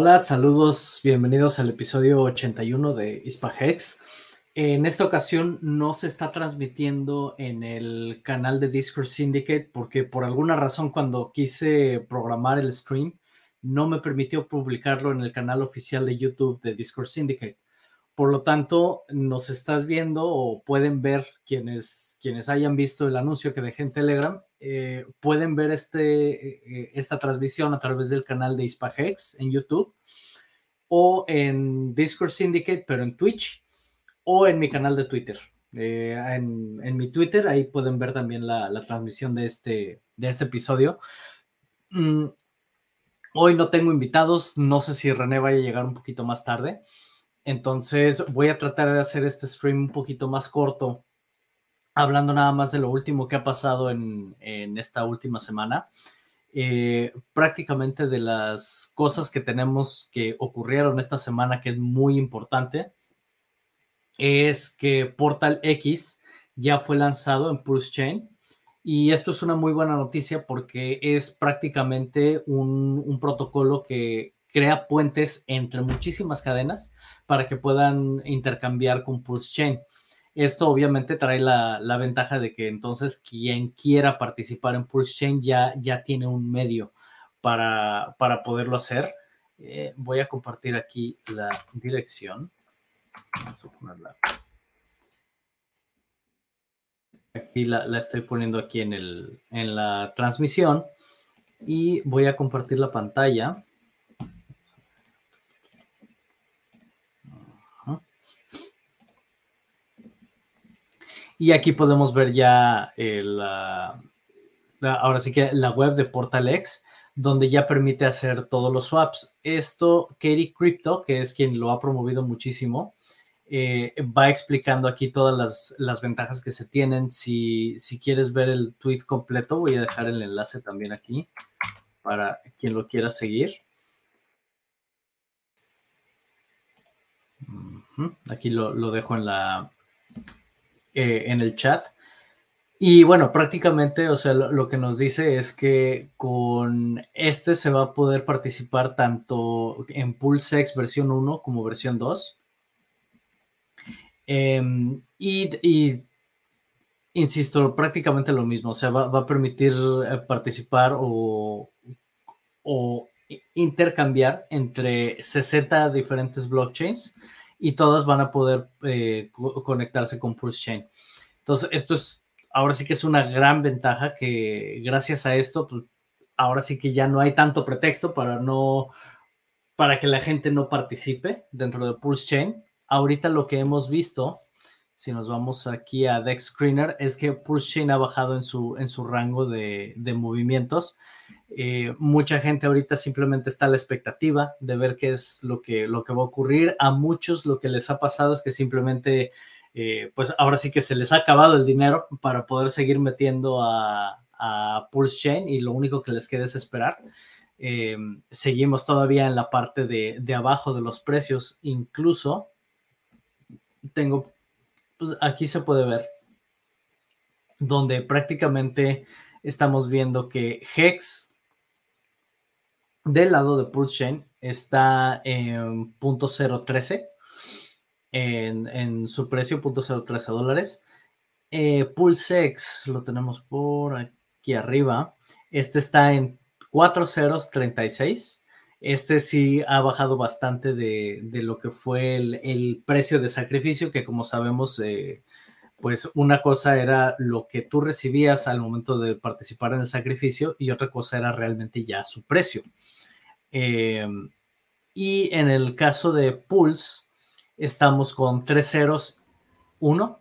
Hola, saludos, bienvenidos al episodio 81 de Ispahex. En esta ocasión no se está transmitiendo en el canal de Discord Syndicate porque por alguna razón cuando quise programar el stream no me permitió publicarlo en el canal oficial de YouTube de Discord Syndicate. Por lo tanto, nos estás viendo o pueden ver quienes, quienes hayan visto el anuncio que dejé en Telegram, eh, pueden ver este, eh, esta transmisión a través del canal de Ispahex en YouTube o en Discord Syndicate, pero en Twitch o en mi canal de Twitter. Eh, en, mi Twitter, ahí pueden ver también la, transmisión de este, de este episodio. Mm, hoy no tengo invitados, no sé si René vaya a llegar un poquito más tarde. Entonces voy a tratar de hacer este stream un poquito más corto, hablando nada más de lo último que ha pasado en, esta última semana. Eh, prácticamente de las cosas que tenemos que ocurrieron esta semana, que es muy importante, es que Portal X ya fue lanzado en Pulse Chain. Y esto es una muy buena noticia porque es prácticamente un protocolo que crea puentes entre muchísimas cadenas para que puedan intercambiar con Pulse Chain. Esto obviamente trae la, ventaja de que entonces quien quiera participar en Pulse Chain ya, ya tiene un medio para, para poderlo hacer. Eh, voy a compartir aquí la dirección. Vamos a ponerla. Aquí la, la, estoy poniendo aquí en, el, en la transmisión y voy a compartir la pantalla. Y aquí podemos ver ya ahora sí que la web de PortalX, donde ya permite hacer todos los swaps. Esto, Katie Crypto, que es quien lo ha promovido muchísimo, eh, va explicando aquí todas las, ventajas que se tienen. Si, si, quieres ver el tweet completo, voy a dejar el enlace también aquí para quien lo quiera seguir. Aquí lo dejo en la, eh, en el chat. Y bueno, prácticamente, o sea, lo, que nos dice es que con este se va a poder participar tanto en PulseX versión 1 como versión 2. Em, y, insisto, prácticamente lo mismo, o sea, va, a permitir eh, participar o, o intercambiar entre 60 diferentes blockchains y todas van a poder eh, conectarse con Pulse Chain. Entonces, esto es, ahora sí que es una gran ventaja que gracias a esto, pues, ahora sí que ya no hay tanto pretexto para no, para que la gente no participe dentro de Pulse Chain. Ahorita lo que hemos visto, si nos vamos aquí a Dex Screener, es que Pulse Chain ha bajado en su, en su rango de, de movimientos eh, mucha gente ahorita simplemente está a la expectativa de ver qué es lo que, lo que va a ocurrir. A muchos lo que les ha pasado es que simplemente, eh, pues ahora sí que se les ha acabado el dinero para poder seguir metiendo a, Pulse Chain y lo único que les queda es esperar. Eh, seguimos todavía en la parte de, de, abajo de los precios, incluso tengo, pues aquí se puede ver, donde prácticamente estamos viendo que Hex del lado de Pulse está en .013 en, en su precio, .013 dólares. Eh, PulseX lo tenemos por aquí arriba. Este está en 4.036. Este sí ha bajado bastante de, lo que fue el, precio de sacrificio, que como sabemos, eh, pues una cosa era lo que tú recibías al momento de participar en el sacrificio y otra cosa era realmente ya su precio. Em, y en el caso de Pulse, estamos con 3 ceros, 1.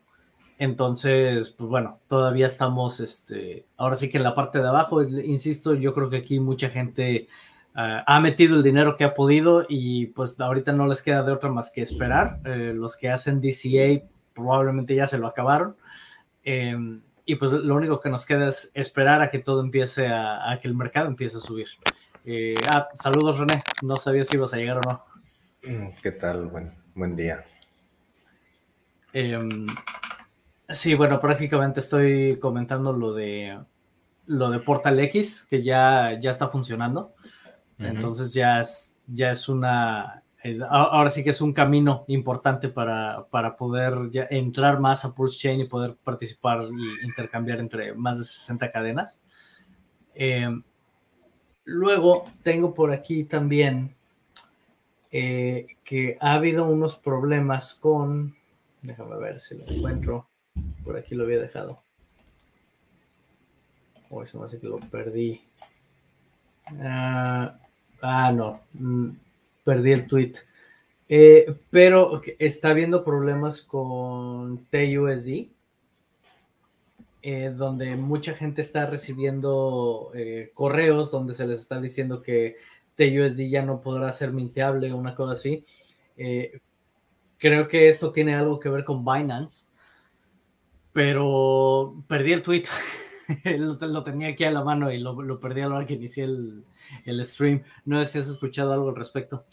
Entonces, pues bueno, todavía estamos, este, ahora sí que en la parte de abajo, insisto, yo creo que aquí mucha gente ah, ha metido el dinero que ha podido y pues ahorita no les queda de otra más que esperar. Eh, los que hacen DCA probablemente ya se lo acabaron. Em, y pues lo único que nos queda es esperar a que todo empiece a, a que el mercado empiece a subir. Eh, ah, saludos René, no sabía si ibas a llegar o no. Mm, ¿Qué tal? Buen, buen día. Em, sí, bueno, prácticamente estoy comentando lo de lo de Portal X, que ya, ya está funcionando. Entonces ya es, ya es una, ahora sí que es un camino importante para, poder entrar más a Pulse Chain y poder participar y intercambiar entre más de 60 cadenas. Em, luego tengo por aquí también eh, que ha habido unos problemas con, déjame ver si lo encuentro, por aquí lo había dejado. Hoy se me hace que lo perdí. ah, ah no. Mm, perdí el tweet. Eh, pero está habiendo problemas con TUSD, eh, donde mucha gente está recibiendo eh, correos donde se les está diciendo que TUSD ya no podrá ser minteable, una cosa así. creo que esto tiene algo que ver con Binance, pero perdí el tweet. lo, tenía aquí a la mano y lo, perdí a la hora que inicié el, el stream. No sé si has escuchado algo al respecto.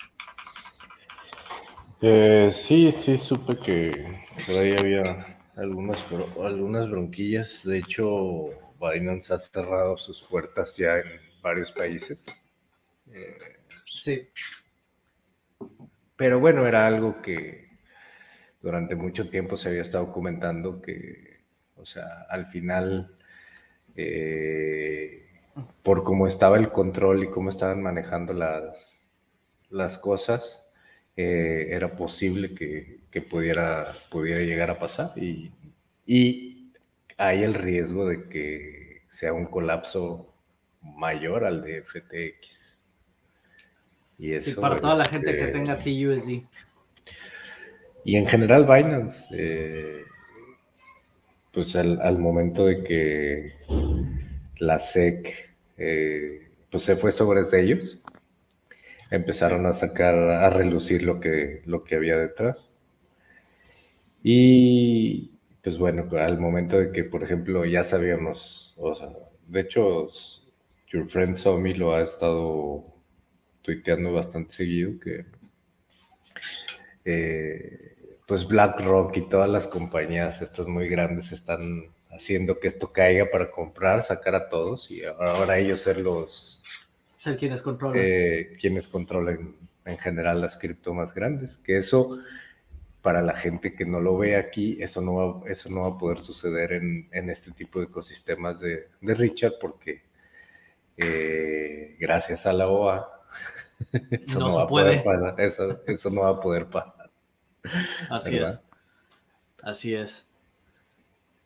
Eh, sí, sí, supe que por ahí había algunas, algunas bronquillas. De hecho, Binance ha cerrado sus puertas ya en varios países. Eh, sí. Pero bueno, era algo que durante mucho tiempo se había estado comentando que, o sea, al final eh, por cómo estaba el control y cómo estaban manejando las, las cosas, eh, era posible que, pudiera, pudiera llegar a pasar y, hay el riesgo de que sea un colapso mayor al de FTX. Y eso, sí, para toda la gente que este, tenga TUSD. Y en general Binance, eh, pues al, momento de que la SEC eh, pues se fue sobre ellos, empezaron a sacar, a relucir lo que, lo que había detrás. Y pues bueno, al momento de que, por ejemplo, ya sabíamos, o sea, de hecho, Your Friend Somi lo ha estado tuiteando bastante seguido, que eh, pues BlackRock y todas las compañías estas muy grandes están haciendo que esto caiga para comprar, sacar a todos y ahora ellos ser los... Ser quienes controlan. Eh, quienes controlen en general las cripto más grandes. Que eso, para la gente que no lo ve aquí, eso no va, eso no va a poder suceder en, este tipo de ecosistemas de, Richard porque eh, gracias a la OA eso no, va puede. A poder eso, eso no va a poder pasar. Así es. Así es.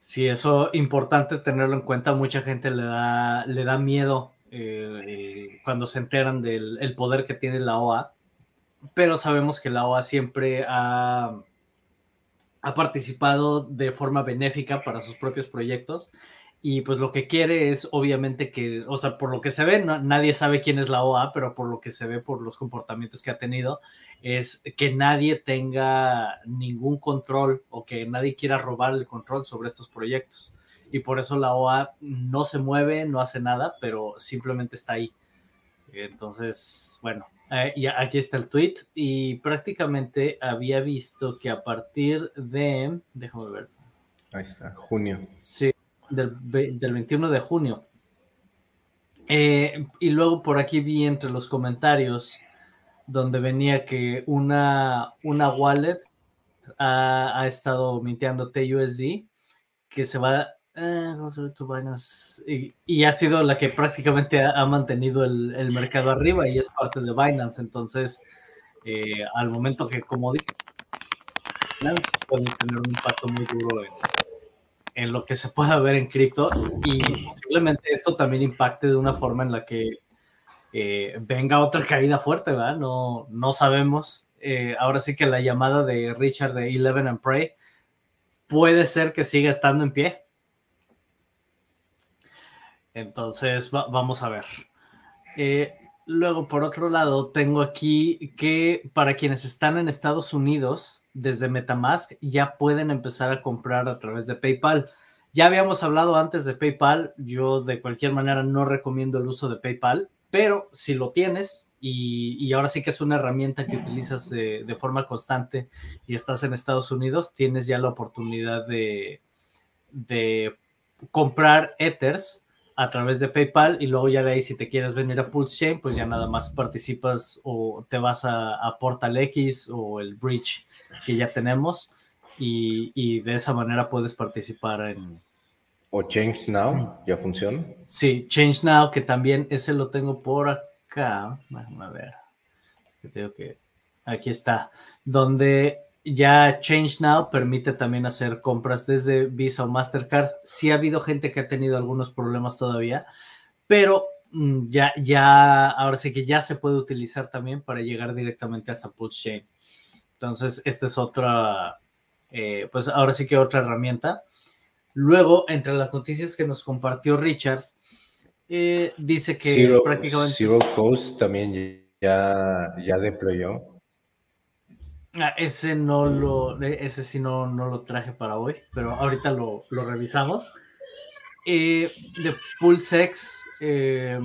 Sí, eso importante tenerlo en cuenta. Mucha gente le da, le da miedo eh, cuando se enteran del poder que tiene la OA, pero sabemos que la OA siempre ha, ha participado de forma benéfica para sus propios proyectos y pues lo que quiere es obviamente que, o sea, por lo que se ve, nadie sabe quién es la OA, pero por lo que se ve por los comportamientos que ha tenido, es que nadie tenga ningún control o que nadie quiera robar el control sobre estos proyectos. Y por eso la OA no se mueve, no hace nada, pero simplemente está ahí. Entonces, bueno, eh, y aquí está el tweet y prácticamente había visto que a partir de, déjame ver. Ahí está, junio. Sí, del, 21 de junio. Eh, y luego por aquí vi entre los comentarios donde venía que una, una wallet ha, estado mintiendo TUSD, que se va eh, y, y, ha sido la que prácticamente ha, mantenido el, mercado arriba y es parte de Binance. Entonces, eh, al momento que, como dije, Binance puede tener un impacto muy duro en, en lo que se pueda ver en cripto y posiblemente esto también impacte de una forma en la que eh, venga otra caída fuerte, ¿verdad? No, no sabemos. Eh, ahora sí que la llamada de Richard de Eleven and Pray puede ser que siga estando en pie. Entonces, vamos a ver. Eh, luego, por otro lado, tengo aquí que para quienes están en Estados Unidos, desde Metamask ya pueden empezar a comprar a través de PayPal. Ya habíamos hablado antes de PayPal, yo de cualquier manera no recomiendo el uso de PayPal, pero si lo tienes y, ahora sí que es una herramienta que utilizas de, forma constante y estás en Estados Unidos, tienes ya la oportunidad de, de comprar Ethers a través de PayPal y luego ya de ahí si te quieres venir a Pulse Chain, pues ya nada más participas o te vas a, Portal X o el Bridge que ya tenemos y, de esa manera puedes participar en... ¿O Change Now? ¿Ya funciona? Sí, Change Now, que también ese lo tengo por acá. a ver. que aquí está. Donde ya Change Now permite también hacer compras desde Visa o Mastercard. Sí ha habido gente que ha tenido algunos problemas todavía, pero mm, ya, ya, ahora sí que ya se puede utilizar también para llegar directamente hasta Pulse Chain. Entonces, esta es otra, eh, pues ahora sí que otra herramienta. Luego, entre las noticias que nos compartió Richard, eh, dice que prácticamente... Zero Coast también ya, ya deployó Ah, ese no lo, ese sí no, no lo traje para hoy, pero ahorita lo, revisamos. Eh, de PulseX, eh,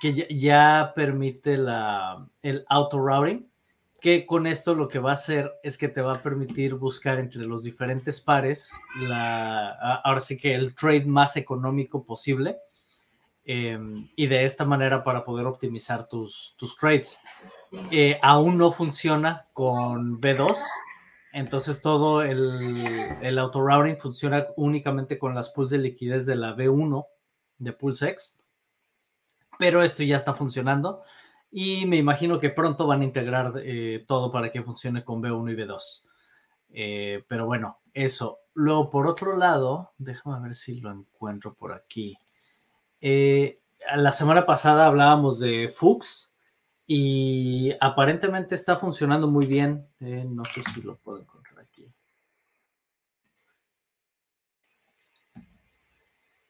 que ya, permite la, el auto routing, que con esto lo que va a hacer es que te va a permitir buscar entre los diferentes pares, la, ahora sí que el trade más económico posible, y de esta manera para poder optimizar tus, tus trades. Eh, aún no funciona con B2. Entonces todo el, el auto routing funciona únicamente con las pools de liquidez de la B1 de PulseX. Pero esto ya está funcionando y me imagino que pronto van a integrar eh, todo para que funcione con B1 y B2. Eh, pero bueno, eso. Luego, por otro lado, déjame ver si lo encuentro por aquí. la semana pasada hablábamos de Fuchs, y aparentemente está funcionando muy bien. Eh, no sé si lo puedo encontrar aquí.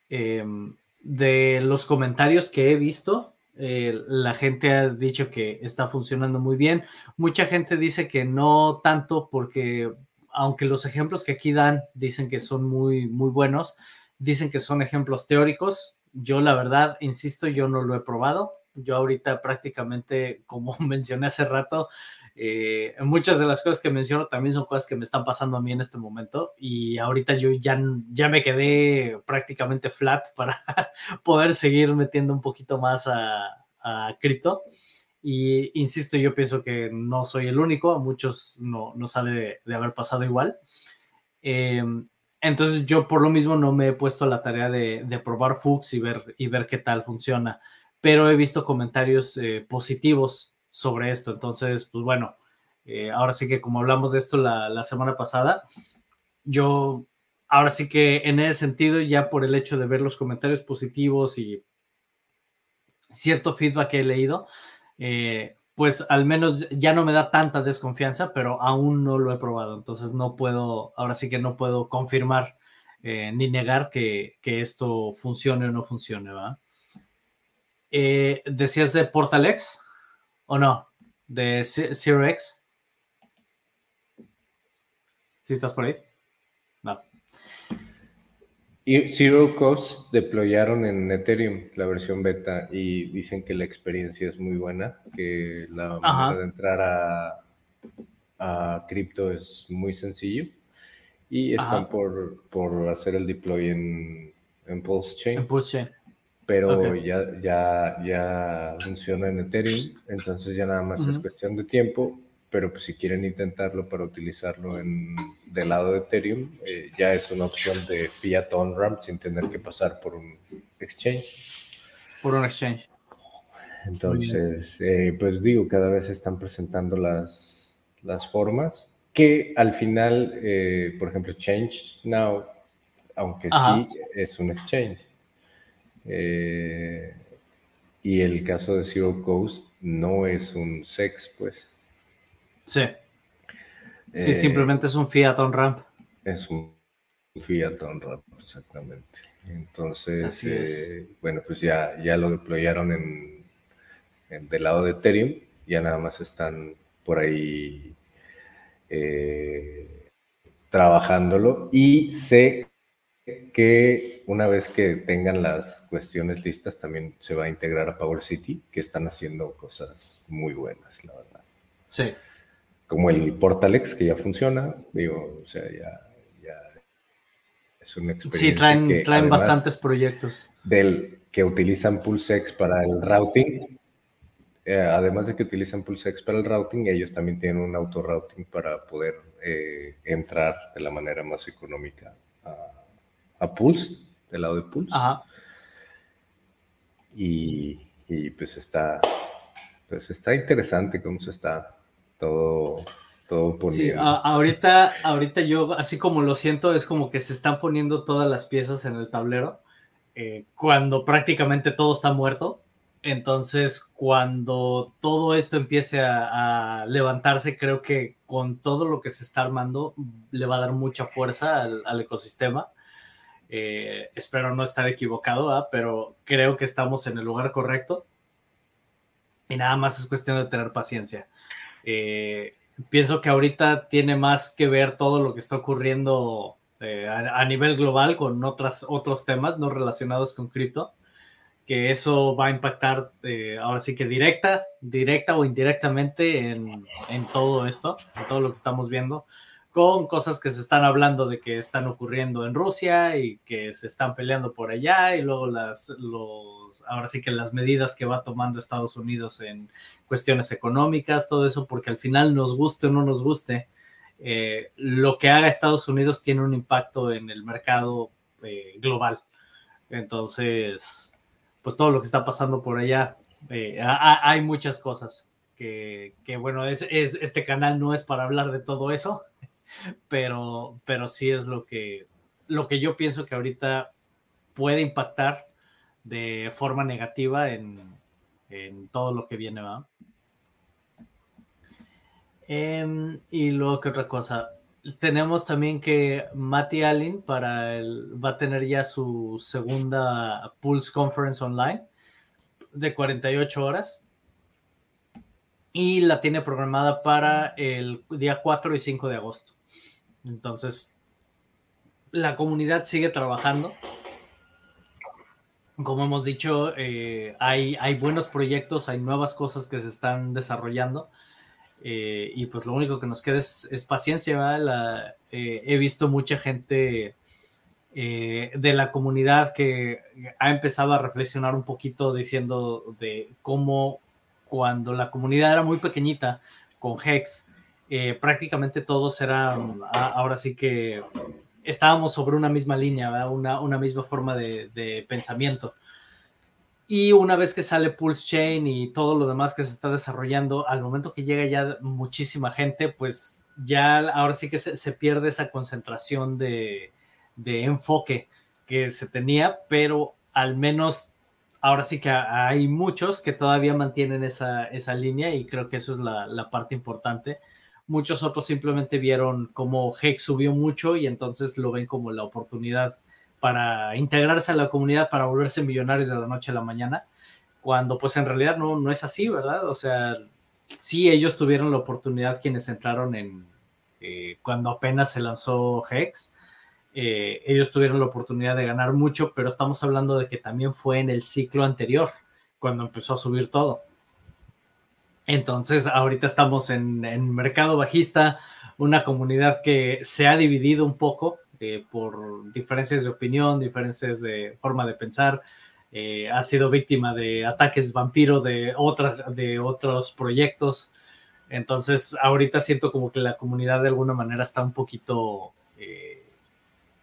Em, de los comentarios que he visto, eh, la gente ha dicho que está funcionando muy bien. Mucha gente dice que no tanto porque, aunque los ejemplos que aquí dan dicen que son muy, muy buenos, dicen que son ejemplos teóricos. Yo la verdad, insisto, yo no lo he probado yo ahorita prácticamente, como mencioné hace rato, eh, muchas de las cosas que menciono también son cosas que me están pasando a mí en este momento y ahorita yo ya, ya me quedé prácticamente flat para poder seguir metiendo un poquito más a, a cripto. Y insisto, yo pienso que no soy el único, a muchos no, no sale de, haber pasado igual. Em, entonces yo por lo mismo no me he puesto la tarea de, probar Fuchs y ver, y ver qué tal funciona pero he visto comentarios eh, positivos sobre esto. Entonces, pues bueno, eh, ahora sí que como hablamos de esto la, semana pasada, yo ahora sí que en ese sentido, ya por el hecho de ver los comentarios positivos y cierto feedback que he leído, eh, pues al menos ya no me da tanta desconfianza, pero aún no lo he probado. Entonces no puedo, ahora sí que no puedo confirmar ni negar que, que, esto funcione o no funcione, ¿va? Eh, ¿Decías de Portal X o no? ¿De Zero X? ¿Sí estás por ahí? No. Y Zero Cost deployaron en Ethereum la versión beta y dicen que la experiencia es muy buena, que la manera de entrar a, a cripto es muy sencillo y están por, por, hacer el deploy en, en Pulse Chain. En Pulse Chain pero ya, ya, ya funciona en Ethereum, entonces ya nada más es cuestión de tiempo, pero pues si quieren intentarlo para utilizarlo en, del lado de Ethereum, eh, ya es una opción de fiat on-ramp sin tener que pasar por un exchange. Por un exchange. Entonces, eh, pues digo, cada vez se están presentando las, las formas que al final, eh, por ejemplo, Change Now, aunque sí es un exchange eh, y el caso de Zero Ghost no es un sex, pues. Sí. Sí, eh, simplemente es un Fiat on ramp. Es un Fiat on ramp, exactamente. Entonces, eh, bueno, pues ya, ya lo deployaron en, en, del lado de Ethereum, ya nada más están por ahí trabajándolo y sé que una vez que tengan las cuestiones listas, también se va a integrar a Power City, que están haciendo cosas muy buenas, la verdad. Sí. Como el Portalex, que ya funciona, digo, o sea, ya, es una experiencia. Sí, traen, traen bastantes proyectos. Del, que utilizan PulseX para el routing. Eh, además de que utilizan PulseX para el routing, ellos también tienen un auto routing para poder eh, entrar de la manera más económica a, Pulse, del lado de Pulse. Ajá. Y, y, pues está, pues está interesante cómo se está todo, todo poniendo. Sí, ahorita, ahorita yo, así como lo siento, es como que se están poniendo todas las piezas en el tablero eh, cuando prácticamente todo está muerto. Entonces, cuando todo esto empiece a, levantarse, creo que con todo lo que se está armando, le va a dar mucha fuerza al, ecosistema. Eh, espero no estar equivocado, pero creo que estamos en el lugar correcto. Y nada más es cuestión de tener paciencia. Eh, pienso que ahorita tiene más que ver todo lo que está ocurriendo eh, a, nivel global con otras, otros temas no relacionados con cripto, que eso va a impactar eh, ahora sí que directa, directa o indirectamente en, en, todo esto, en todo lo que estamos viendo, con cosas que se están hablando de que están ocurriendo en Rusia y que se están peleando por allá y luego las, los, ahora sí que las medidas que va tomando Estados Unidos en cuestiones económicas, todo eso, porque al final nos guste o no nos guste, eh, lo que haga Estados Unidos tiene un impacto en el mercado eh, global. Entonces, pues todo lo que está pasando por allá, eh, hay muchas cosas que, bueno, es, este canal no es para hablar de todo eso, pero, pero sí es lo que, lo que yo pienso que ahorita puede impactar de forma negativa en, en todo lo que viene, ¿va? Em, y luego, ¿qué otra cosa? Tenemos también que Matty Allen para el, va a tener ya su segunda Pulse Conference online de 48 horas. Y la tiene programada para el día 4 y 5 de agosto. Entonces, la comunidad sigue trabajando. Como hemos dicho, eh, hay, hay buenos proyectos, hay nuevas cosas que se están desarrollando eh, y pues lo único que nos queda es, paciencia. Eh, he visto mucha gente de la comunidad que ha empezado a reflexionar un poquito diciendo de cómo cuando la comunidad era muy pequeñita con Hex, prácticamente todos eran, ahora sí que estábamos sobre una misma línea, una, misma forma de, pensamiento. Y una vez que sale Pulse Chain y todo lo demás que se está desarrollando, al momento que llega ya muchísima gente, pues ya ahora sí que se, pierde esa concentración de, enfoque que se tenía, pero al menos ahora sí que hay muchos que todavía mantienen esa, línea y creo que eso es la, parte importante. Muchos otros simplemente vieron cómo Hex subió mucho y entonces lo ven como la oportunidad para integrarse a la comunidad, para volverse millonarios de la noche a la mañana, cuando pues en realidad no, no es así, ¿verdad? O sea, sí ellos tuvieron la oportunidad quienes entraron en, eh, cuando apenas se lanzó Hex, eh, ellos tuvieron la oportunidad de ganar mucho, pero estamos hablando de que también fue en el ciclo anterior, cuando empezó a subir todo. Entonces, ahorita estamos en, mercado bajista, una comunidad que se ha dividido un poco, eh, por diferencias de opinión, diferencias de forma de pensar. Eh, ha sido víctima de ataques vampiro de, otras, de otros proyectos. Entonces, ahorita siento como que la comunidad de alguna manera está un poquito eh,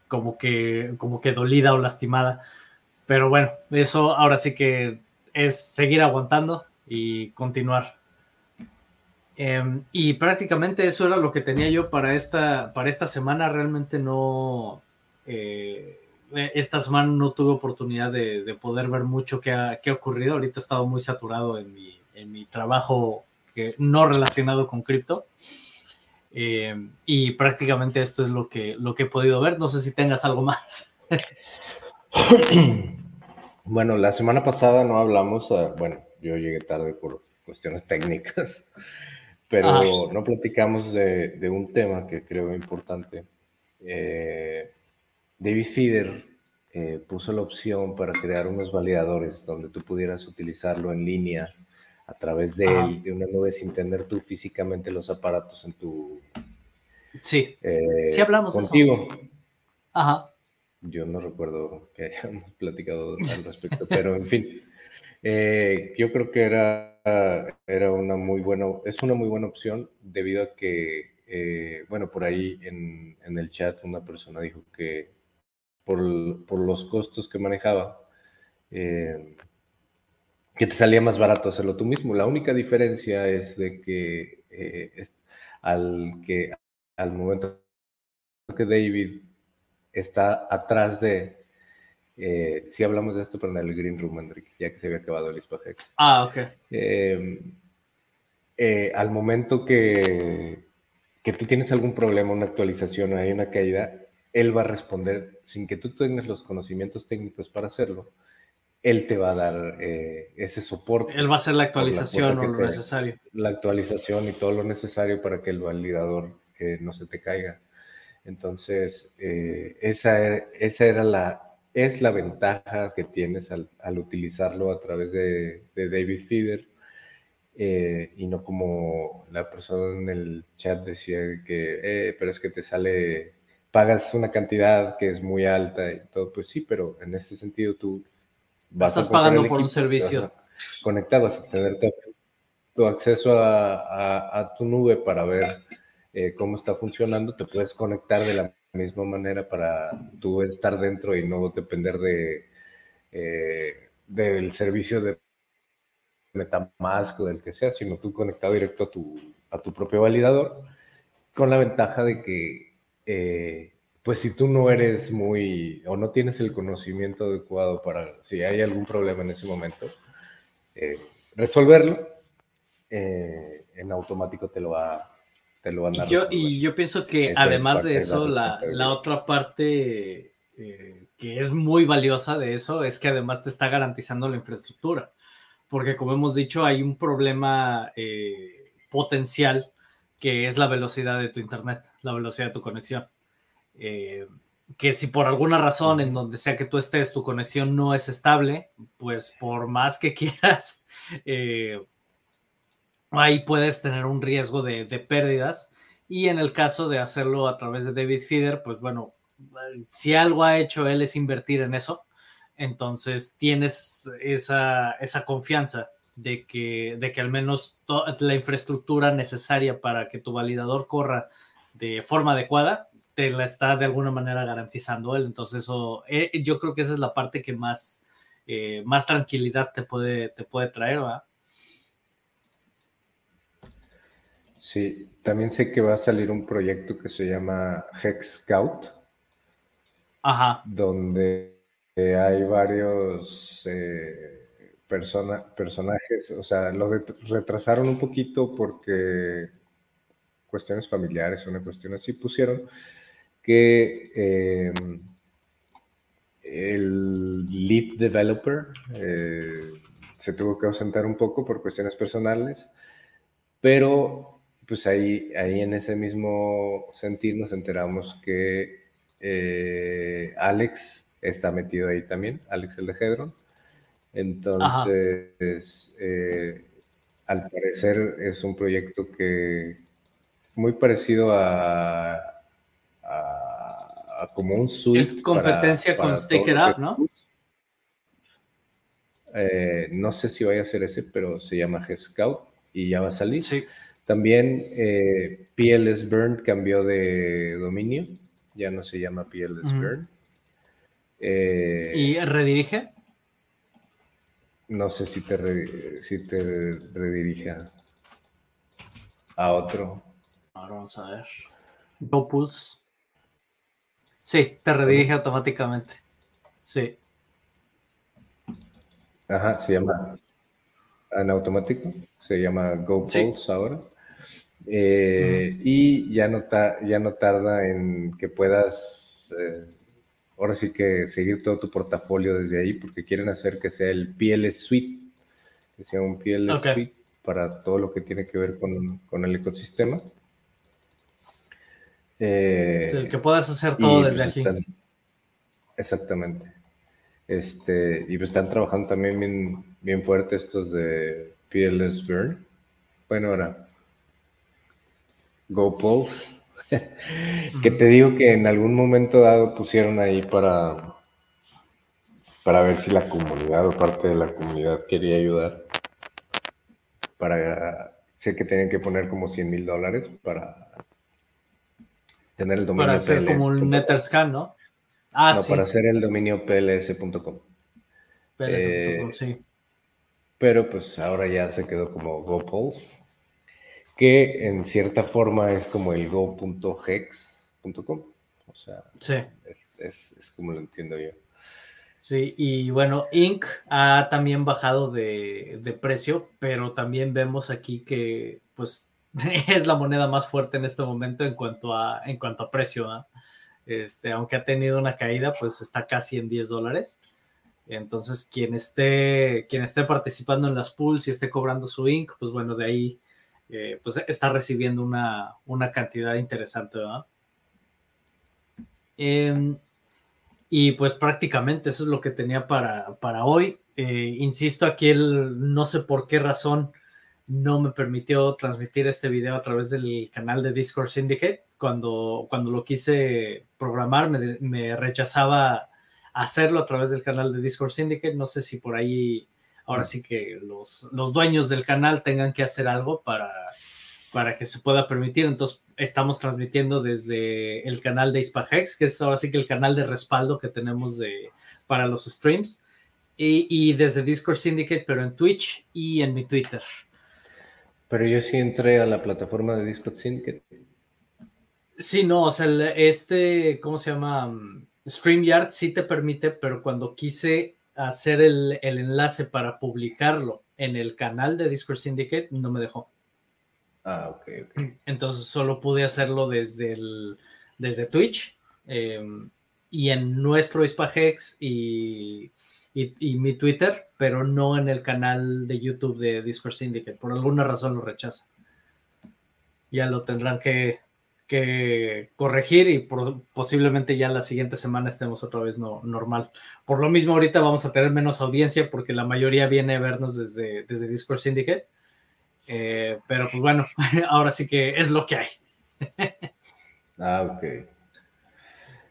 como, que, como que dolida o lastimada. Pero bueno, eso ahora sí que es seguir aguantando y continuar. Em, y prácticamente eso era lo que tenía yo para esta, para esta semana. Realmente no, eh, esta semana no tuve oportunidad de, poder ver mucho que ha, ocurrido. Ahorita he estado muy saturado en mi, en mi trabajo que, no relacionado con cripto. Em, y prácticamente esto es lo que, lo que he podido ver. No sé si tengas algo más. bueno, la semana pasada no hablamos, ah, bueno, yo llegué tarde por cuestiones técnicas pero no platicamos de, un tema que creo importante. Eh, David Feeder eh, puso la opción para crear unos validadores donde tú pudieras utilizarlo en línea a través de, él, de una nube sin tener tú físicamente los aparatos en tu... Sí, eh, sí hablamos contigo. Ajá. yo no recuerdo que hayamos platicado al respecto, pero en fin, eh, yo creo que era, era una muy buena, es una muy buena opción debido a que, eh, bueno, por ahí en, en, el chat una persona dijo que por, por los costos que manejaba, eh, que te salía más barato hacerlo tú mismo. La única diferencia es de que al que al momento que David está atrás de, eh, si hablamos de esto, pero en el Green Room, Enrique, ya que se había acabado el Hispagex. Ah, ok. Eh, eh, al momento que, que tú tienes algún problema, una actualización o hay una caída, él va a responder sin que tú tengas los conocimientos técnicos para hacerlo. Él te va a dar ese soporte. Él va a hacer la actualización o lo necesario. La actualización y todo lo necesario para que el validador no se te caiga. Entonces, eh, esa, esa, era la, es la ventaja que tienes al, utilizarlo a través de, David Feeder eh, y no como la persona en el chat decía que, eh, pero es que te sale, pagas una cantidad que es muy alta y todo, pues sí, pero en este sentido tú vas Estás pagando por un servicio. Conectado, vas a tener tu, acceso a tu nube para ver eh, cómo está funcionando, te puedes conectar de la misma manera para tú estar dentro y no depender de eh, del servicio de Metamask o del que sea, sino tú conectado directo a tu, a tu propio validador, con la ventaja de que, eh, pues si tú no eres muy, o no tienes el conocimiento adecuado para, si hay algún problema en ese momento, resolverlo, en automático te lo va y yo, y yo pienso que además de eso, la, la, otra parte eh, que es muy valiosa de eso es que además te está garantizando la infraestructura. Porque como hemos dicho, hay un problema eh, potencial que es la velocidad de tu internet, la velocidad de tu conexión. Eh, que si por alguna razón en donde sea que tú estés, tu conexión no es estable, pues por más que quieras, ahí puedes tener un riesgo de, pérdidas. Y en el caso de hacerlo a través de David Feeder, pues bueno, si algo ha hecho él es invertir en eso, entonces tienes esa, esa confianza de que, de que al menos la infraestructura necesaria para que tu validador corra de forma adecuada te la está de alguna manera garantizando él. Entonces eso, eh, yo creo que esa es la parte que más, eh, más tranquilidad te puede, te puede traer, ¿verdad? Sí, también sé que va a salir un proyecto que se llama Hex Scout. Ajá. Donde hay varios eh, personajes, o sea, lo retrasaron un poquito porque cuestiones familiares, una cuestión así, pusieron que em, el lead developer eh, se tuvo que ausentar un poco por cuestiones personales, pero pues ahí, ahí en ese mismo sentir nos enteramos que eh, Alex está metido ahí también, Alex el de Hedron. Entonces, eh, al parecer es un proyecto que muy parecido a, a, como un suite. Es competencia con Stick It Up, ¿no? Eh, no sé si vaya a ser ese, pero se llama G-Scout y ya va a salir. Sí. También eh, PLS Burn cambió de dominio, ya no se llama PLS Burn. Eh, ¿Y redirige? No sé si te, si te redirige a otro. Ahora vamos a ver. GoPulse. Sí, te redirige automáticamente. Sí. Ajá, se llama en automático, se llama GoPulse ahora. Eh, y ya no, ya no tarda en que puedas, eh, ahora sí que seguir todo tu portafolio desde ahí, porque quieren hacer que sea el PLS Suite, que sea un PLS Suite para todo lo que tiene que ver con, el ecosistema. Eh, el que puedas hacer todo pues desde aquí. exactamente. Este, y pues están trabajando también bien, bien fuerte estos de PLS Burn. Bueno, ahora GoPulse, que te digo que en algún momento dado pusieron ahí para, para ver si la comunidad o parte de la comunidad quería ayudar. Para, sé que tenían que poner como 100 mil dólares para tener el dominio. Para hacer como un Neterscan, ¿no? Ah, no, para hacer el dominio pls.com. PLS.com, eh, sí. Pero pues ahora ya se quedó como GoPulse que en cierta forma es como el go.hex.com. O sea, es, como lo entiendo yo. Sí, y bueno, Inc. ha también bajado de, precio, pero también vemos aquí que pues es la moneda más fuerte en este momento en cuanto a, en cuanto a precio. Este, aunque ha tenido una caída, pues está casi en 10 dólares. Entonces, quien esté, quien esté participando en las pools y esté cobrando su Inc., pues bueno, de ahí pues está recibiendo una, cantidad interesante, em, y pues prácticamente eso es lo que tenía para, para hoy. Eh, insisto, aquí el, no sé por qué razón no me permitió transmitir este video a través del canal de Discord Syndicate. Cuando, cuando lo quise programar, me, me rechazaba hacerlo a través del canal de Discord Syndicate. No sé si por ahí ahora sí que los, dueños del canal tengan que hacer algo para, para que se pueda permitir. Entonces, estamos transmitiendo desde el canal de Ispahex, que es ahora sí que el canal de respaldo que tenemos de, para los streams, y, desde Discord Syndicate, pero en Twitch y en mi Twitter. Pero yo sí entré a la plataforma de Discord Syndicate. Sí, no, o sea, este, ¿cómo se llama? StreamYard sí te permite, pero cuando quise hacer el, enlace para publicarlo en el canal de Discord Syndicate, no me dejó. Ah, ok, Entonces solo pude hacerlo desde, el, desde Twitch em, y en nuestro Hispagex y, y, mi Twitter, pero no en el canal de YouTube de Discord Syndicate. Por alguna razón lo rechaza. Ya lo tendrán que, que corregir y posiblemente ya la siguiente semana estemos otra vez no, normal. Por lo mismo, ahorita vamos a tener menos audiencia porque la mayoría viene a vernos desde, desde Discord Syndicate. Eh, pero pues bueno, ahora sí que es lo que hay. ah, ok.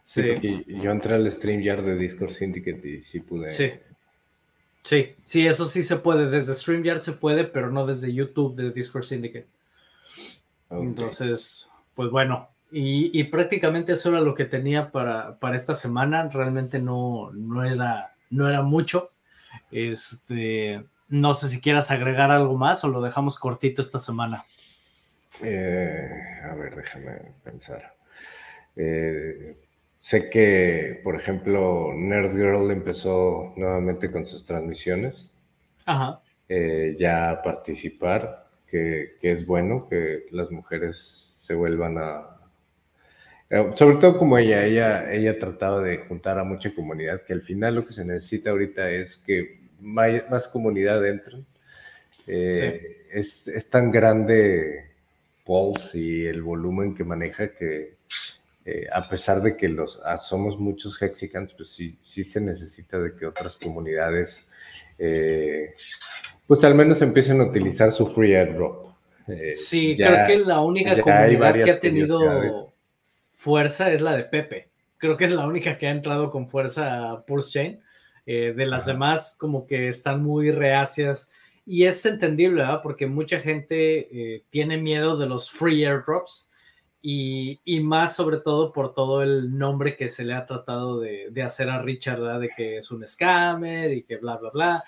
Sí. yo entré al StreamYard de Discord Syndicate y sí pude. Sí. Sí, sí, eso sí se puede. Desde StreamYard se puede, pero no desde YouTube de Discord Syndicate. Entonces, pues bueno, y, prácticamente eso era lo que tenía para, para esta semana. Realmente no, no, era, no era mucho. Este, no sé si quieras agregar algo más o lo dejamos cortito esta semana. Eh, a ver, déjame pensar. Eh, sé que, por ejemplo, Nerd Girl empezó nuevamente con sus transmisiones. Ajá. Eh, ya a participar, que, que es bueno que las mujeres se vuelvan a... Eh, sobre todo como ella, ella, ella trataba de juntar a mucha comunidad, que al final lo que se necesita ahorita es que más, comunidad entre. Eh, es, tan grande Pulse y el volumen que maneja que eh, a pesar de que los ah, somos muchos Hexicans, pues sí, sí se necesita de que otras comunidades pues al menos empiecen a utilizar su free airdrop. Eh, sí, creo que la única comunidad que ha tenido fuerza es la de Pepe. Creo que es la única que ha entrado con fuerza a Pulse Chain. Eh, de las demás, como que están muy reacias. Y es entendible, ¿verdad? Porque mucha gente eh, tiene miedo de los free airdrops. Y, y, más sobre todo por todo el nombre que se le ha tratado de, de hacer a Richard, ¿verdad? De que es un scammer y que bla, bla, bla.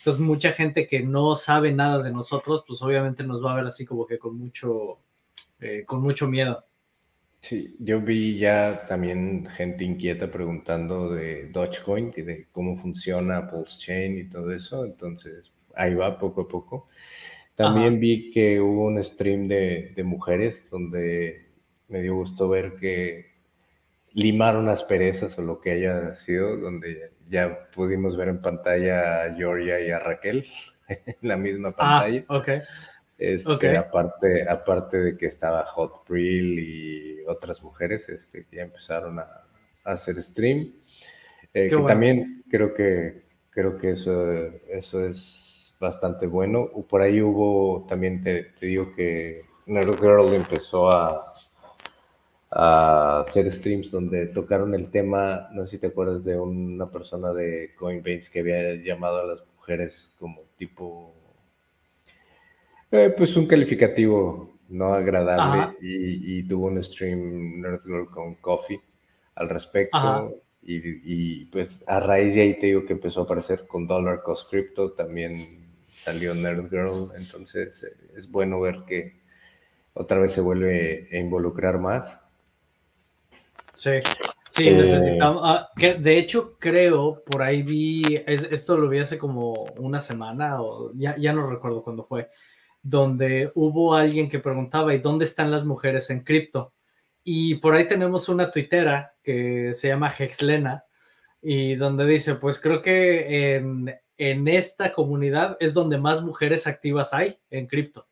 Entonces, mucha gente que no sabe nada de nosotros, pues obviamente nos va a ver así como que con mucho, eh, con mucho miedo. Sí, yo vi ya también gente inquieta preguntando de Dogecoin, de cómo funciona Pulse Chain y todo eso. Entonces, ahí va poco a poco. También vi que hubo un stream de, de mujeres donde me dio gusto ver que limaron asperezas o lo que haya sido, donde ya pudimos ver en pantalla a Georgia y a Raquel en la misma ah, pantalla. Ah, okay. Este, Aparte, aparte de que estaba Hot Prill y otras mujeres este, que ya empezaron a, hacer stream. Eh, que también creo que creo que eso, eso es bastante bueno. Por ahí hubo, también te, te digo que Nerd Girl empezó a, a hacer streams donde tocaron el tema, no sé si te acuerdas de una persona de Coinbase que había llamado a las mujeres como tipo, eh, pues un calificativo no agradable y, tuvo un stream Nerd con Coffee al respecto. Y, pues a raíz de ahí te digo que empezó a aparecer con Dollar Cost Crypto, también salió Nerd Girl, entonces eh, es bueno ver que otra vez se vuelve a involucrar más. Sí, sí, eh, necesitamos. Ah, de hecho, creo, por ahí vi, esto lo vi hace como una semana, o ya, ya no recuerdo cuándo fue, donde hubo alguien que preguntaba, ¿y dónde están las mujeres en cripto? Y por ahí tenemos una tuitera que se llama Hexlena y donde dice, pues creo que en, esta comunidad es donde más mujeres activas hay en cripto,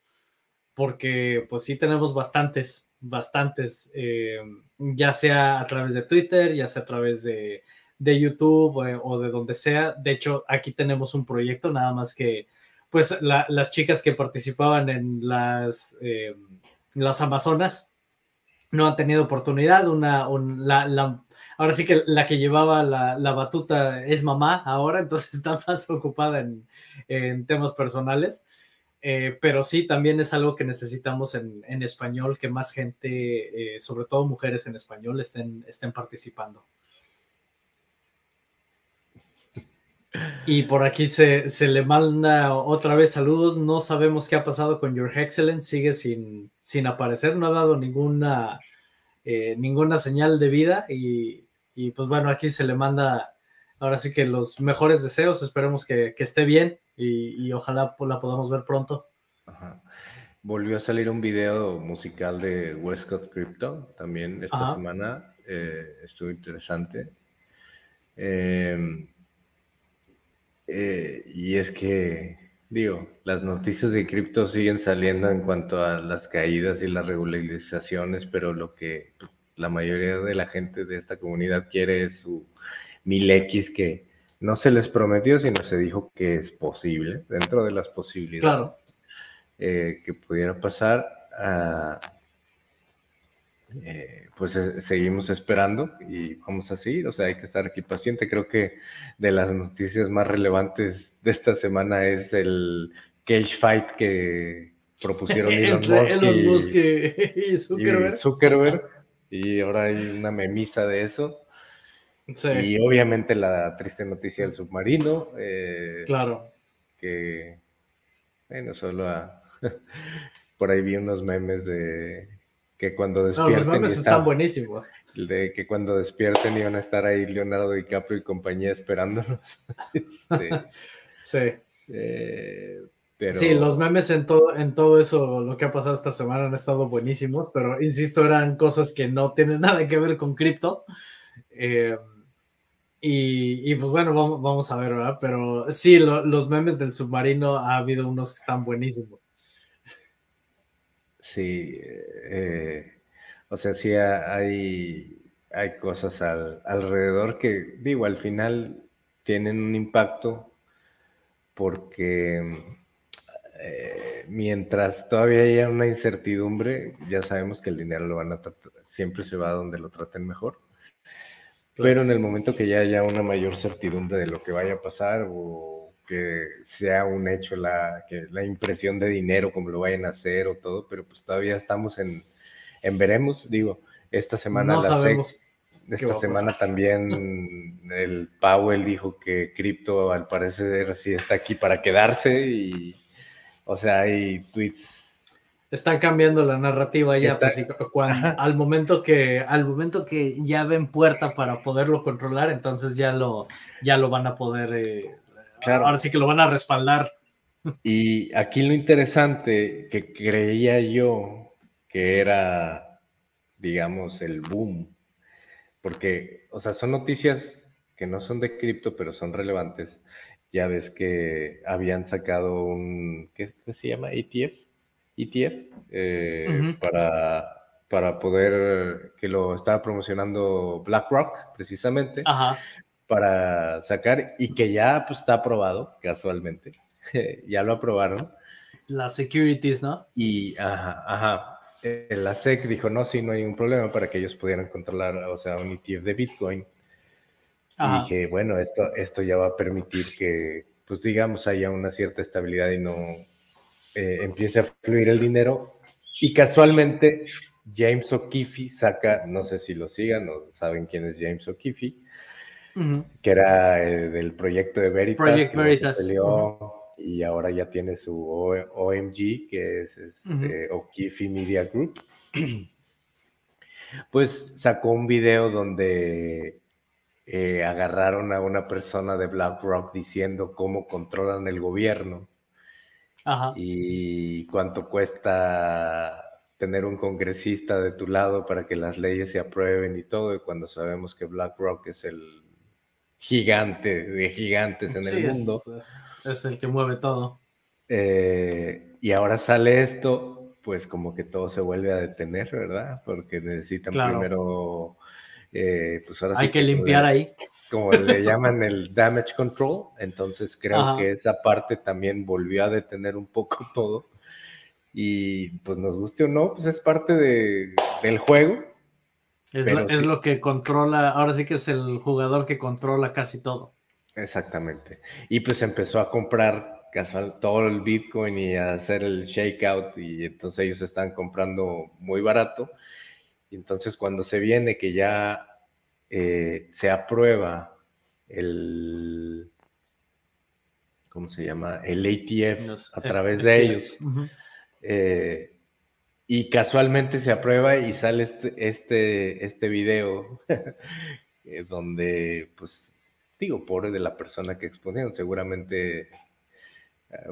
porque pues sí tenemos bastantes, bastantes, eh, ya sea a través de Twitter, ya sea a través de, YouTube eh, o, de donde sea. De hecho, aquí tenemos un proyecto, nada más que pues las chicas que participaban en las, eh, las Amazonas no han tenido oportunidad. Una, ahora sí que la que llevaba la, batuta es mamá ahora, entonces está más ocupada en, temas personales. Eh, pero sí, también es algo que necesitamos en, español, que más gente, eh, sobre todo mujeres en español, estén, estén participando. Y por aquí se, le manda otra vez saludos. No sabemos qué ha pasado con Your Excellence. Sigue sin, sin aparecer. No ha dado ninguna, eh, ninguna señal de vida. Y, pues bueno, aquí se le manda ahora sí que los mejores deseos. Esperemos que, esté bien y, ojalá la podamos ver pronto. Volvió a salir un video musical de Westcott Crypto también esta semana. Eh, estuvo interesante. Eh, eh, y es que, digo, las noticias de cripto siguen saliendo en cuanto a las caídas y las regularizaciones, pero lo que la mayoría de la gente de esta comunidad quiere es su mil X que no se les prometió, sino se dijo que es posible, dentro de las posibilidades eh, que pudiera pasar. a eh, pues eh, seguimos esperando y vamos a seguir, o sea, hay que estar aquí paciente. Creo que de las noticias más relevantes de esta semana es el cage fight que propusieron Elon, Musk, y, Zuckerberg. Y, ahora hay una memisa de eso. Y obviamente la triste noticia del submarino. Eh, claro. Que, bueno, solo por ahí vi unos memes de que cuando despierten. No, los memes están buenísimos. De que cuando despierten iban a estar ahí Leonardo DiCaprio y compañía esperándonos. Este, sí. Eh, sí, los memes en todo, en todo eso, lo que ha pasado esta semana han estado buenísimos, pero insisto, eran cosas que no tienen nada que ver con cripto. Eh, y, pues bueno, vamos, a ver, ¿verdad? Pero sí, los memes del submarino ha habido unos que están buenísimos. Sí, eh, o sea, sí hay, hay cosas alrededor que, digo, al final tienen un impacto porque eh, mientras todavía haya una incertidumbre, ya sabemos que el dinero lo van a tratar, siempre se va donde lo traten mejor. Pero en el momento que ya haya una mayor certidumbre de lo que vaya a pasar o que sea un hecho la, que la impresión de dinero, como lo vayan a hacer o todo, pero pues todavía estamos en, en veremos, digo, esta semana no sabemos esta semana también el Powell dijo que cripto al parecer sí está aquí para quedarse y o sea hay tweets están cambiando la narrativa ya pues, al momento que al momento que ya ven puerta para poderlo controlar entonces ya lo ya lo van a poder eh, Claro. Ahora sí que lo van a respaldar. Y aquí lo interesante que creía yo que era, digamos, el boom, porque, o sea, son noticias que no son de cripto, pero son relevantes. Ya ves que habían sacado un, ¿qué, se llama? ETF, ETF, eh, para, para poder, que lo estaba promocionando BlackRock, precisamente, Ajá para sacar y que ya pues, está aprobado, casualmente. ya lo aprobaron. Las securities, ¿no? Y, ajá, ajá. eh, la SEC dijo, no, sí, no hay ningún problema para que ellos pudieran controlar, o sea, un ETF de Bitcoin. Y dije, bueno, esto, esto ya va a permitir que, pues digamos, haya una cierta estabilidad y no eh, empiece a fluir el dinero. Y casualmente, James O'Keefe saca, no sé si lo sigan o saben quién es James O'Keefe, que era eh, del proyecto de Veritas. Project Veritas y ahora ya tiene su OMG, que es este, O'Keefe Media Group. Pues sacó un video donde eh, agarraron a una persona de BlackRock diciendo cómo controlan el gobierno y cuánto cuesta tener un congresista de tu lado para que las leyes se aprueben y todo, y cuando sabemos que BlackRock es el gigante de gigantes en el mundo. Es, el que mueve todo. Eh, y ahora sale esto, pues como que todo se vuelve a detener, ¿verdad? Porque necesitan primero, eh, pues ahora Hay que, limpiar ahí. Como le llaman el damage control, entonces creo que esa parte también volvió a detener un poco todo. Y pues nos guste o no, pues es parte de, del juego es, lo, que controla, ahora sí que es el jugador que controla casi todo. Exactamente. Y pues empezó a comprar todo el Bitcoin y a hacer el shakeout y entonces ellos están comprando muy barato. Y entonces cuando se viene que ya eh, se aprueba el, ¿cómo se llama? El ATF a través de ellos. Y casualmente se aprueba y sale este, este, este video eh, donde, pues, digo, pobre de la persona que exponieron, seguramente, eh,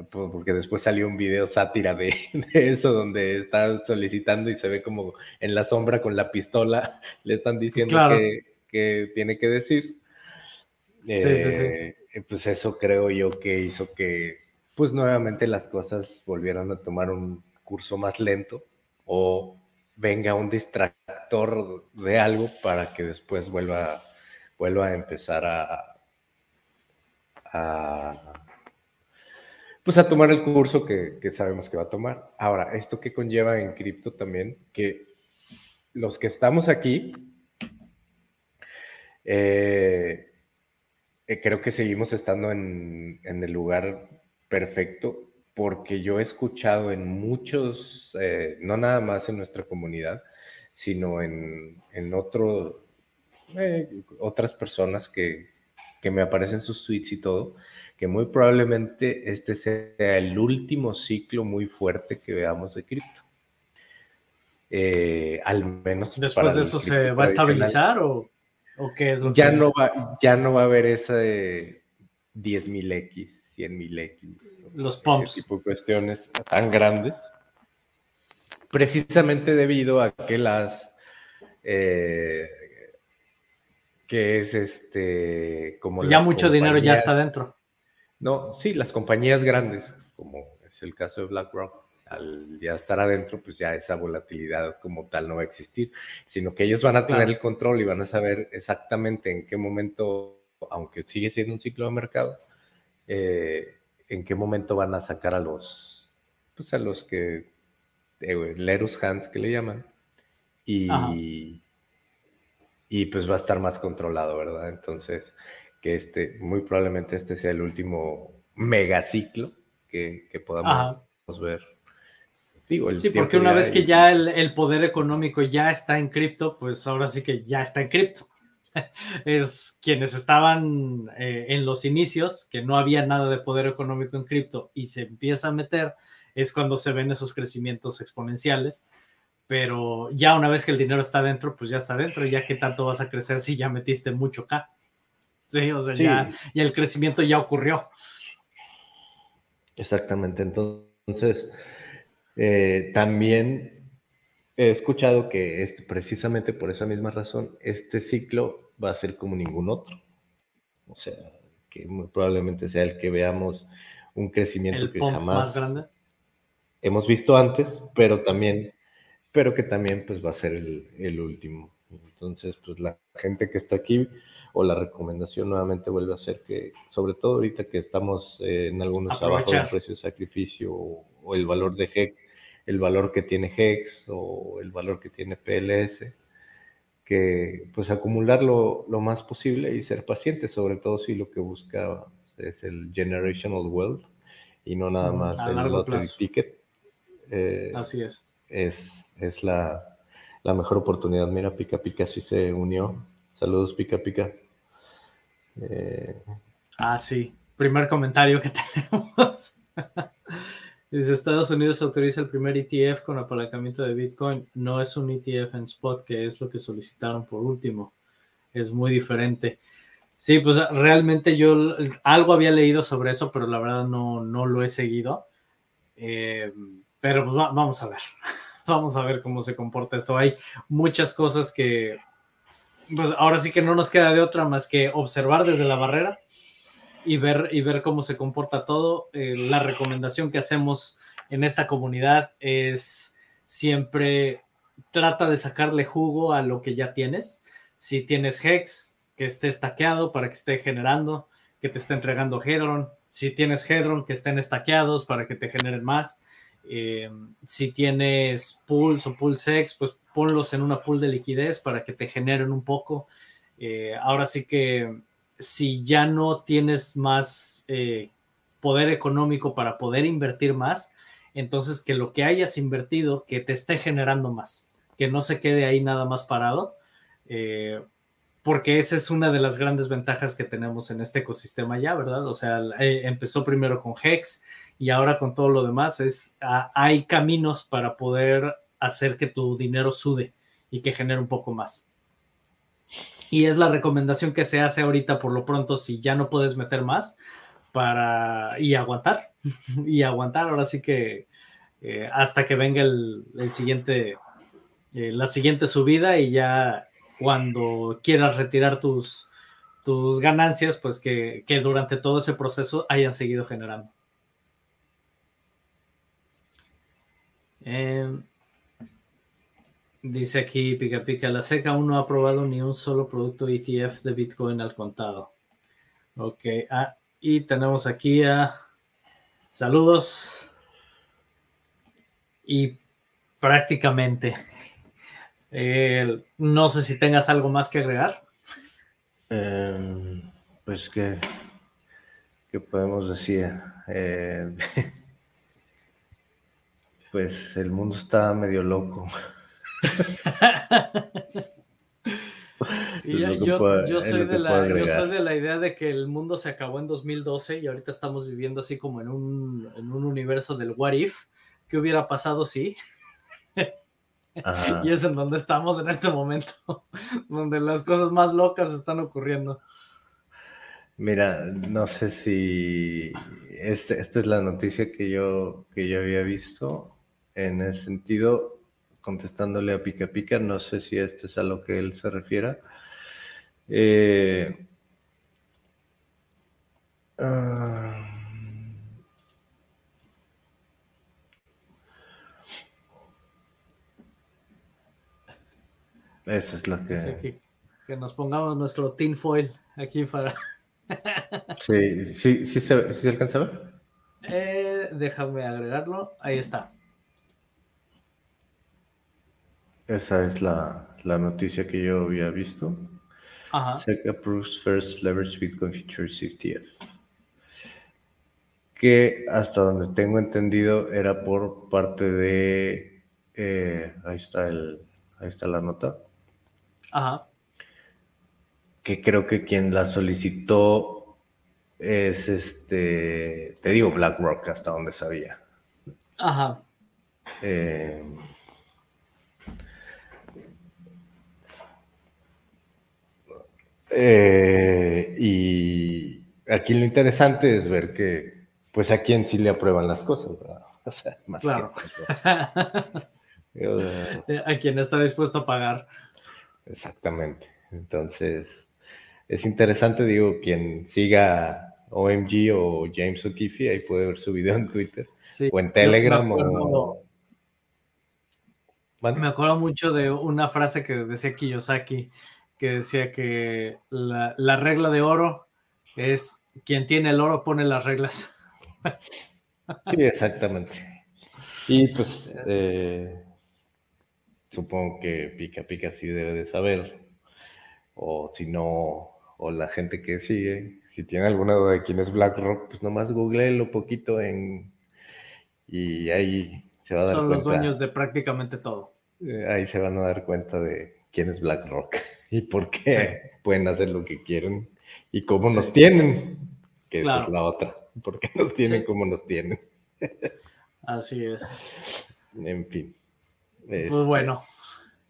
porque después salió un video sátira de, eso, donde está solicitando y se ve como en la sombra con la pistola, le están diciendo que, tiene que decir. sí, sí, sí. Eh, pues eso creo yo que hizo que, pues nuevamente las cosas volvieran a tomar un curso más lento o venga un distractor de algo para que después vuelva, vuelva a empezar a, pues a tomar el curso que, sabemos que va a tomar. Ahora, esto que conlleva en cripto también, que los que estamos aquí, eh, eh, creo que seguimos estando en, en el lugar perfecto porque yo he escuchado en muchos, eh, no nada más en nuestra comunidad, sino en, en otro, otras personas que, que, me aparecen sus tweets y todo, que muy probablemente este sea el último ciclo muy fuerte que veamos de cripto. Eh, al menos. ¿Después de eso se va a estabilizar o, o, qué es lo ya que... No va, ya no va a haber ese 10.000X, 100.000X los pumps. tipo de cuestiones tan grandes, precisamente debido a que las eh, que es este como ya mucho dinero ya está dentro. No, sí, las compañías grandes, como es el caso de BlackRock, al ya estar adentro, pues ya esa volatilidad como tal no va a existir, sino que ellos van a tener el control y van a saber exactamente en qué momento, aunque sigue siendo un ciclo de mercado, eh, en qué momento van a sacar a los, pues a los que, eh, Lerus Hands que le llaman, y, y pues va a estar más controlado, ¿verdad? Entonces, que este, muy probablemente este sea el último megaciclo que, que podamos ver. Digo, sí, porque una vez que ya el, el, poder económico ya está en cripto, pues ahora sí que ya está en cripto. es quienes estaban eh, en los inicios, que no había nada de poder económico en cripto y se empieza a meter, es cuando se ven esos crecimientos exponenciales. Pero ya una vez que el dinero está dentro, pues ya está dentro. Ya que tanto vas a crecer si ya metiste mucho acá. Sí, o sea, Ya, el crecimiento ya ocurrió. Exactamente. Entonces, eh, también he escuchado que este, precisamente por esa misma razón, este ciclo va a ser como ningún otro. O sea, que muy probablemente sea el que veamos un crecimiento que jamás hemos visto antes, pero también, pero que también pues va a ser el, último. Entonces, pues la gente que está aquí, o la recomendación nuevamente vuelve a ser que, sobre todo ahorita que estamos eh, en algunos trabajos de precio de sacrificio o, el valor de HEX el valor que tiene Hex o el valor que tiene PLS, que pues acumular lo, más posible y ser paciente, sobre todo si lo que busca es el generational wealth y no nada más el lottery ticket. Eh, Así es. Es, es la, la, mejor oportunidad. Mira, Pica Pica sí se unió. Saludos, Pica Pica. Eh, ah, sí. Primer comentario que tenemos. Dice Estados Unidos autoriza el primer ETF con apalancamiento de Bitcoin. No es un ETF en spot, que es lo que solicitaron por último. Es muy diferente. Sí, pues realmente yo algo había leído sobre eso, pero la verdad no, no lo he seguido. Eh, pero pues vamos a ver. vamos a ver cómo se comporta esto. Hay muchas cosas que, pues ahora sí que no nos queda de otra más que observar desde la barrera y ver, y ver cómo se comporta todo. Eh, la recomendación que hacemos en esta comunidad es siempre trata de sacarle jugo a lo que ya tienes. Si tienes Hex, que esté estaqueado para que esté generando, que te esté entregando Hedron. Si tienes Hedron, que estén estaqueados para que te generen más. Eh, si tienes pools o pulsex, pues ponlos en una pool de liquidez para que te generen un poco. Eh, ahora sí que si ya no tienes más eh, poder económico para poder invertir más, entonces que lo que hayas invertido, que te esté generando más, que no se quede ahí nada más parado, eh, porque esa es una de las grandes ventajas que tenemos en este ecosistema ya, ¿verdad? O sea, eh, empezó primero con Hex y ahora con todo lo demás, es, hay caminos para poder hacer que tu dinero sude y que genere un poco más. Y es la recomendación que se hace ahorita por lo pronto si ya no puedes meter más para y aguantar y aguantar ahora sí que eh, hasta que venga el, siguiente eh, la siguiente subida y ya cuando quieras retirar tus tus ganancias pues que, que durante todo ese proceso hayan seguido generando. Eh, Dice aquí Pica Pica, la SEC aún no ha aprobado ni un solo producto ETF de Bitcoin al contado. Ok, ah, y tenemos aquí a saludos. Y prácticamente, no sé si tengas algo más que agregar. Em, pues que, ¿qué podemos decir? Eh, pues el mundo está medio loco. yo, soy de la, idea de que el mundo se acabó en 2012 y ahorita estamos viviendo así como en un, universo del what if, ¿qué hubiera pasado si? y es en donde estamos en este momento, donde las cosas más locas están ocurriendo. Mira, no sé si este, esta es la noticia que yo, que yo había visto. En el sentido, contestándole a Pica Pica, no sé si este es a lo que él se refiera. Eh, ah, esa es la que... que... nos pongamos nuestro tinfoil aquí para... sí, sí, sí, se, ¿sí se alcanza a ver. Eh, déjame agregarlo. Ahí está. Esa es la, noticia que yo había visto. Ajá. SEC approves first leverage Bitcoin futures ETF. Que hasta donde tengo entendido era por parte de. Eh, ahí está el. Ahí está la nota. Ajá. Que creo que quien la solicitó es este. Te digo BlackRock, hasta donde sabía. Ajá. Eh, Eh, y aquí lo interesante es ver que, pues a quién sí le aprueban las cosas, ¿verdad? O sea, más claro. Eh, a quien está dispuesto a pagar. Exactamente. Entonces, es interesante, digo, quien siga OMG o James O'Keefe, ahí puede ver su video en Twitter o en Telegram me acuerdo, Me acuerdo mucho de una frase que decía Kiyosaki, que decía que la, regla de oro es quien tiene el oro pone las reglas. Sí, exactamente. Y pues eh, supongo que Pica Pica sí debe de saber, o si no, o la gente que sigue, si tiene alguna duda de quién es BlackRock, pues nomás lo poquito en y ahí se va a dar Son los dueños de prácticamente todo. Eh, ahí se van a dar cuenta de quién es BlackRock y por qué pueden hacer lo que quieren y cómo nos tienen, que es la otra. ¿Por qué nos tienen como nos tienen? Así es. En fin. Pues este, bueno,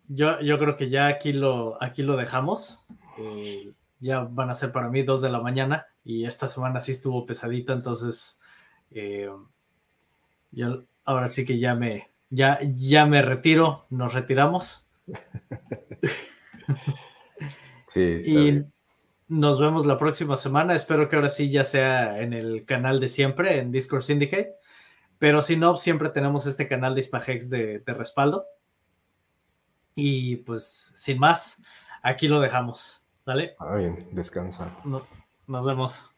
yo, yo creo que ya aquí lo, aquí lo dejamos. Eh, ya van a ser para mí dos de la mañana y esta semana sí estuvo pesadita, entonces eh, ahora sí que ya me, ya, ya me retiro, nos retiramos. sí, y nos vemos la próxima semana. Espero que ahora sí ya sea en el canal de siempre, en Discord Syndicate. Pero si no, siempre tenemos este canal de Ispagex de, respaldo. Y pues, sin más, aquí lo dejamos. ¿Vale? Ah, bien, descansa. nos vemos.